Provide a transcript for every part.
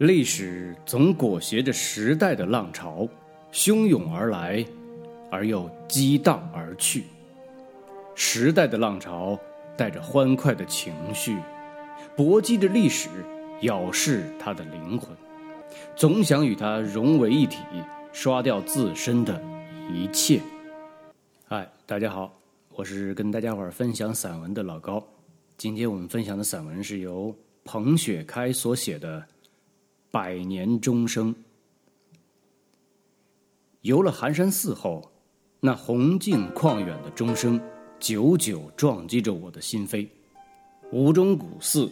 历史总裹挟着时代的浪潮，汹涌而来，而又激荡而去。时代的浪潮带着欢快的情绪，搏击着历史，咬噬它的灵魂，总想与它融为一体，刷掉自身的一切。嗨，大家好，我是跟大家伙儿分享散文的老高。今天我们分享的散文是由彭雪开所写的。百年钟声，游了寒山寺后，那宏静旷远的钟声，久久撞击着我的心扉。吴中古寺，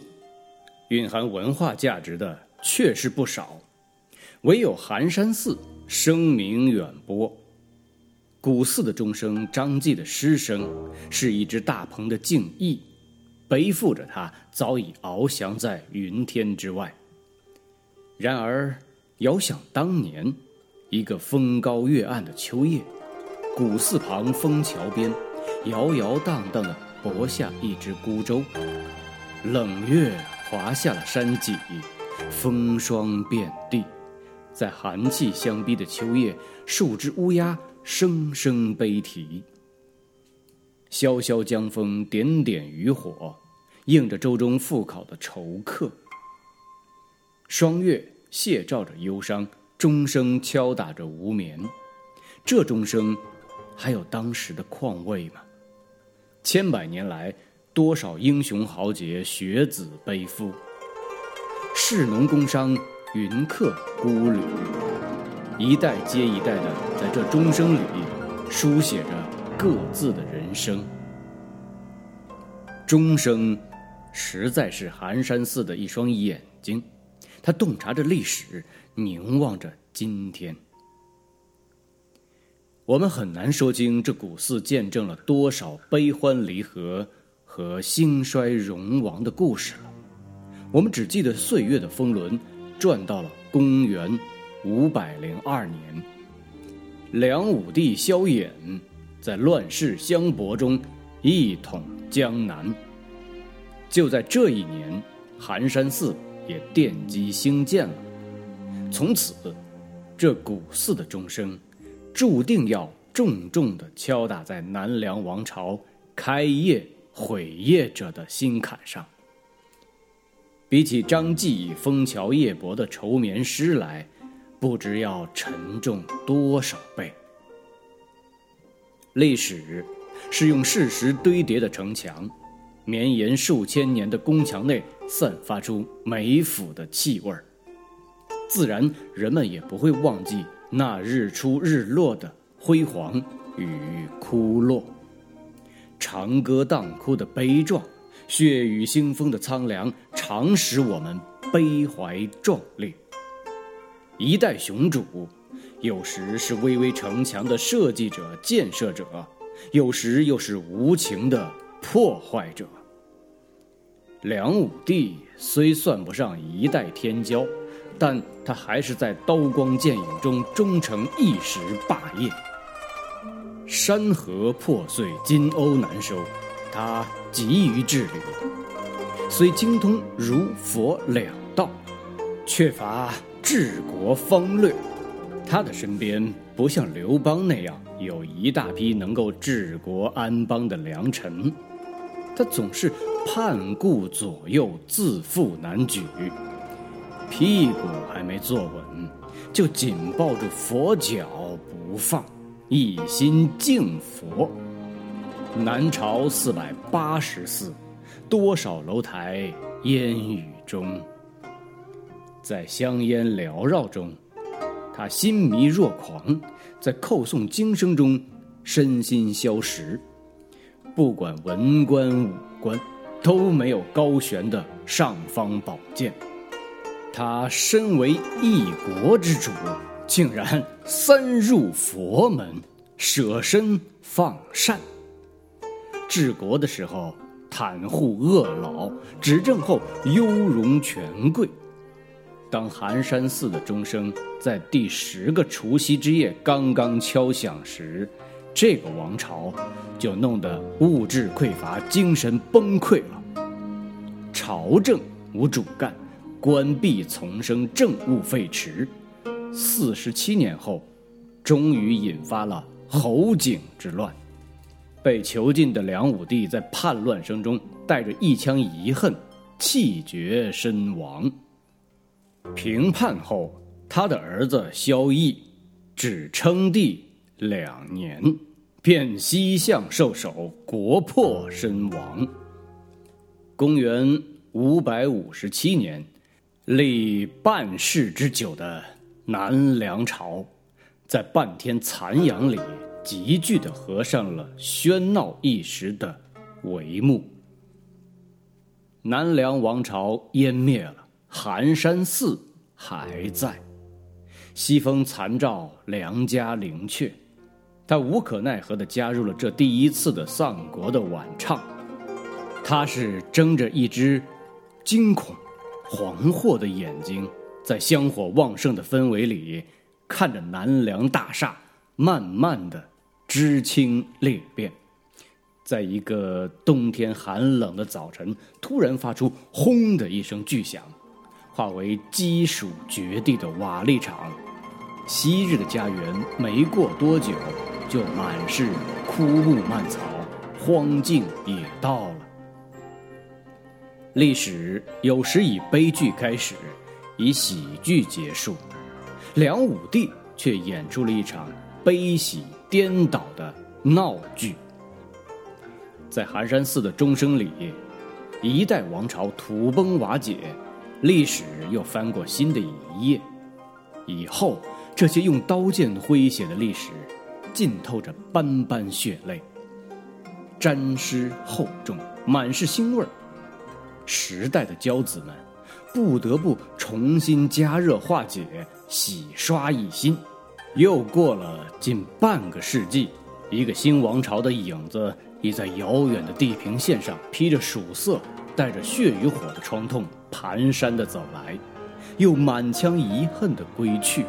蕴含文化价值的确是不少，唯有寒山寺声名远播。古寺的钟声，张继的诗声，是一只大鹏的敬意，背负着它，早已翱翔在云天之外。然而，遥想当年，一个风高月暗的秋夜，古寺旁枫桥边，摇摇荡荡地泊下一只孤舟。冷月滑下了山脊，风霜遍地。在寒气相逼的秋夜，数只乌鸦声声悲啼。潇潇江风，点点渔火，映着舟中赴考的愁客。霜月泻照着忧伤，钟声敲打着无眠。这钟声，还有当时的况味吗？千百年来，多少英雄豪杰学子背负，士农工商云客孤旅，一代接一代的在这钟声里书写着各自的人生。钟声，实在是寒山寺的一双眼睛。他洞察着历史，凝望着今天。我们很难说清这古寺见证了多少悲欢离合和兴衰荣亡的故事了。我们只记得岁月的风轮转到了公元五百零二年，梁武帝萧衍在乱世相搏中一统江南。就在这一年，寒山寺。也奠基兴建了。从此，这古寺的钟声，注定要重重的敲打在南梁王朝开业毁业者的心坎上。比起张继枫桥夜泊的愁眠诗来，不知要沉重多少倍。历史，是用事实堆叠的城墙。绵延数千年的宫墙内散发出美腐的气味儿，自然人们也不会忘记那日出日落的辉煌与枯落，长歌荡哭的悲壮，血雨腥风的苍凉，常使我们悲怀壮烈。一代雄主，有时是巍巍城墙的设计者、建设者，有时又是无情的破坏者。梁武帝虽算不上一代天骄，但他还是在刀光剑影中终成一时霸业。山河破碎，金瓯难收，他急于治理。虽精通儒佛两道，缺乏治国方略。他的身边不像刘邦那样有一大批能够治国安邦的良臣，他总是。盼顾左右，自负难举，屁股还没坐稳，就紧抱住佛脚不放，一心敬佛。南朝四百八十寺，多少楼台烟雨中，在香烟缭绕中，他心迷若狂，在叩诵经声中身心消食，不管文官武官。都没有高悬的尚方宝剑，他身为一国之主，竟然三入佛门，舍身放善。治国的时候袒护恶老，执政后优容权贵。当寒山寺的钟声在第十个除夕之夜刚刚敲响时，这个王朝就弄得物质匮乏、精神崩溃了。朝政无主干，关闭丛生政务废弛。四十七年后，终于引发了侯景之乱。被囚禁的梁武帝在叛乱声中带着一腔遗恨，气绝身亡。平叛后，他的儿子萧绎只称帝两年，便西向受首，国破身亡。公元五百五十七年，历半世之久的南梁朝，在半天残阳里。急剧的合上了喧闹一时的帷幕。南梁王朝湮灭了，寒山寺还在，西风残照梁家陵阙。他无可奈何的加入了这第一次的丧国的晚唱。他是睁着一只惊恐、惶惑的眼睛，在香火旺盛的氛围里，看着南梁大厦慢慢的。知青裂变，在一个冬天寒冷的早晨，突然发出“轰”的一声巨响，化为基属绝地的瓦砾场。昔日的家园，没过多久就满是枯木蔓草，荒境也到了。历史有时以悲剧开始，以喜剧结束，梁武帝却演出了一场悲喜。颠倒的闹剧，在寒山寺的钟声里，一代王朝土崩瓦解，历史又翻过新的一页。以后这些用刀剑挥写的历史，浸透着斑斑血泪，沾湿厚重，满是腥味儿。时代的骄子们，不得不重新加热化解，洗刷一新。又过了近半个世纪，一个新王朝的影子已在遥远的地平线上披着曙色，带着血与火的创痛蹒跚的走来，又满腔遗恨的归去。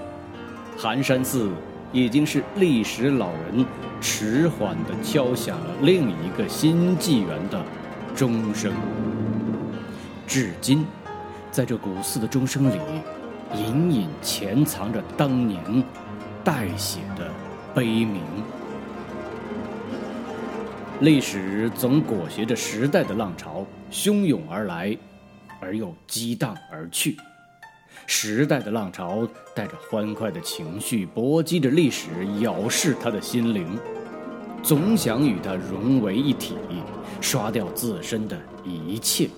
寒山寺已经是历史老人迟缓地敲响了另一个新纪元的钟声。至今，在这古寺的钟声里，隐隐潜藏着当年。代写的悲鸣，历史总裹挟着时代的浪潮，汹涌而来，而又激荡而去。时代的浪潮带着欢快的情绪，搏击着历史，咬噬他的心灵，总想与它融为一体，刷掉自身的一切。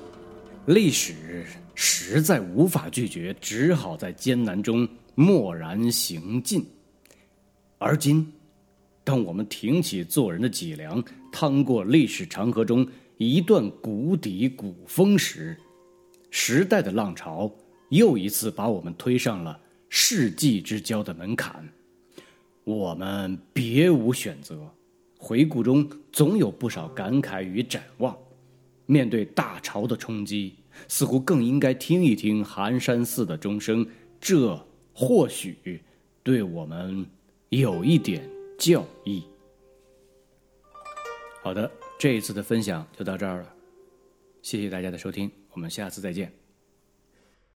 历史实在无法拒绝，只好在艰难中默然行进。而今，当我们挺起做人的脊梁，趟过历史长河中一段谷底古风时，时代的浪潮又一次把我们推上了世纪之交的门槛。我们别无选择，回顾中总有不少感慨与展望。面对大潮的冲击，似乎更应该听一听寒山寺的钟声，这或许对我们。有一点教义。好的，这一次的分享就到这儿了，谢谢大家的收听，我们下次再见。